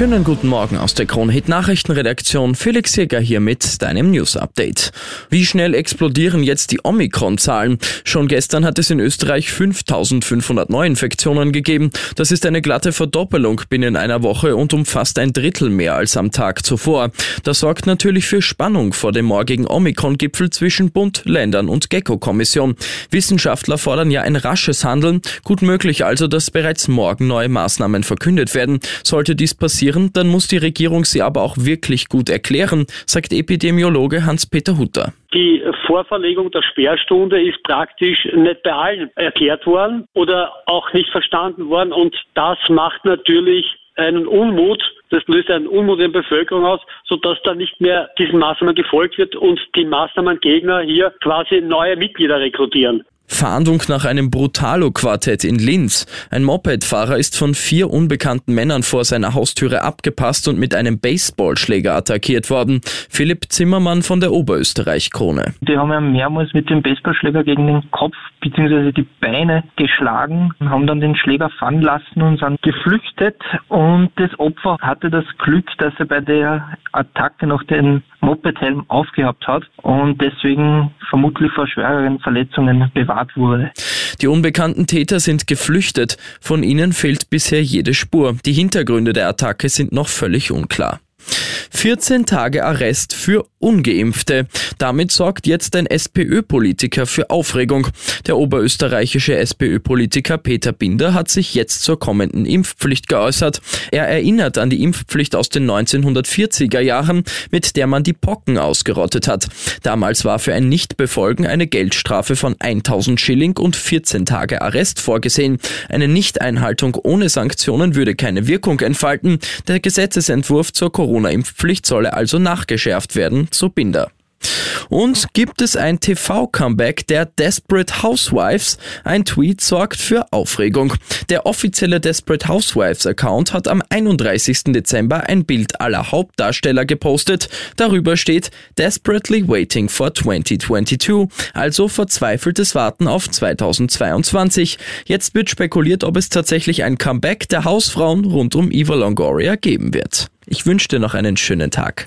Schönen guten Morgen aus der Kronhit Nachrichtenredaktion. Felix Jäger hier mit deinem News Update. Wie schnell explodieren jetzt die Omikron-Zahlen? Schon gestern hat es in Österreich 5500 Neuinfektionen gegeben. Das ist eine glatte Verdoppelung binnen einer Woche und um fast ein Drittel mehr als am Tag zuvor. Das sorgt natürlich für Spannung vor dem morgigen Omikron-Gipfel zwischen Bund, Ländern und Gecko-Kommission. Wissenschaftler fordern ja ein rasches Handeln. Gut möglich also, dass bereits morgen neue Maßnahmen verkündet werden. Sollte dies passieren, passieren, dann muss die Regierung sie aber auch wirklich gut erklären, sagt Epidemiologe Hans-Peter Hutter. Die Vorverlegung der Sperrstunde ist praktisch nicht bei allen erklärt worden oder auch nicht verstanden worden und das macht natürlich einen Unmut, das löst einen Unmut in der Bevölkerung aus, sodass da nicht mehr diesen Maßnahmen gefolgt wird und die Maßnahmengegner hier quasi neue Mitglieder rekrutieren. Fahndung nach einem Brutalo-Quartett in Linz. Ein Mopedfahrer ist von vier unbekannten Männern vor seiner Haustüre abgepasst und mit einem Baseballschläger attackiert worden. Philipp Zimmermann von der Oberösterreich-Krone. Die haben ja mehrmals mit dem Baseballschläger gegen den Kopf bzw. die Beine geschlagen, haben dann den Schläger fallen lassen und sind geflüchtet. Und das Opfer hatte das Glück, dass er bei der Attacke noch den Mopedhelm aufgehabt hat und deswegen vermutlich vor schwereren Verletzungen bewahrt wurde. Die unbekannten Täter sind geflüchtet. Von ihnen fehlt bisher jede Spur. Die Hintergründe der Attacke sind noch völlig unklar. 14 Tage Arrest für Ungeimpfte. Damit sorgt jetzt ein SPÖ-Politiker für Aufregung. Der oberösterreichische SPÖ-Politiker Peter Binder hat sich jetzt zur kommenden Impfpflicht geäußert. Er erinnert an die Impfpflicht aus den 1940er Jahren, mit der man die Pocken ausgerottet hat. Damals war für ein Nichtbefolgen eine Geldstrafe von 1000 Schilling und 14 Tage Arrest vorgesehen. Eine Nichteinhaltung ohne Sanktionen würde keine Wirkung entfalten. Der Gesetzesentwurf zur Corona-Impfpflicht solle also nachgeschärft werden, so Binder. Und gibt es ein TV-Comeback der Desperate Housewives? Ein Tweet sorgt für Aufregung. Der offizielle Desperate Housewives-Account hat am 31. Dezember ein Bild aller Hauptdarsteller gepostet. Darüber steht Desperately Waiting for 2022, also verzweifeltes Warten auf 2022. Jetzt wird spekuliert, ob es tatsächlich ein Comeback der Hausfrauen rund um Eva Longoria geben wird. Ich wünsche dir noch einen schönen Tag.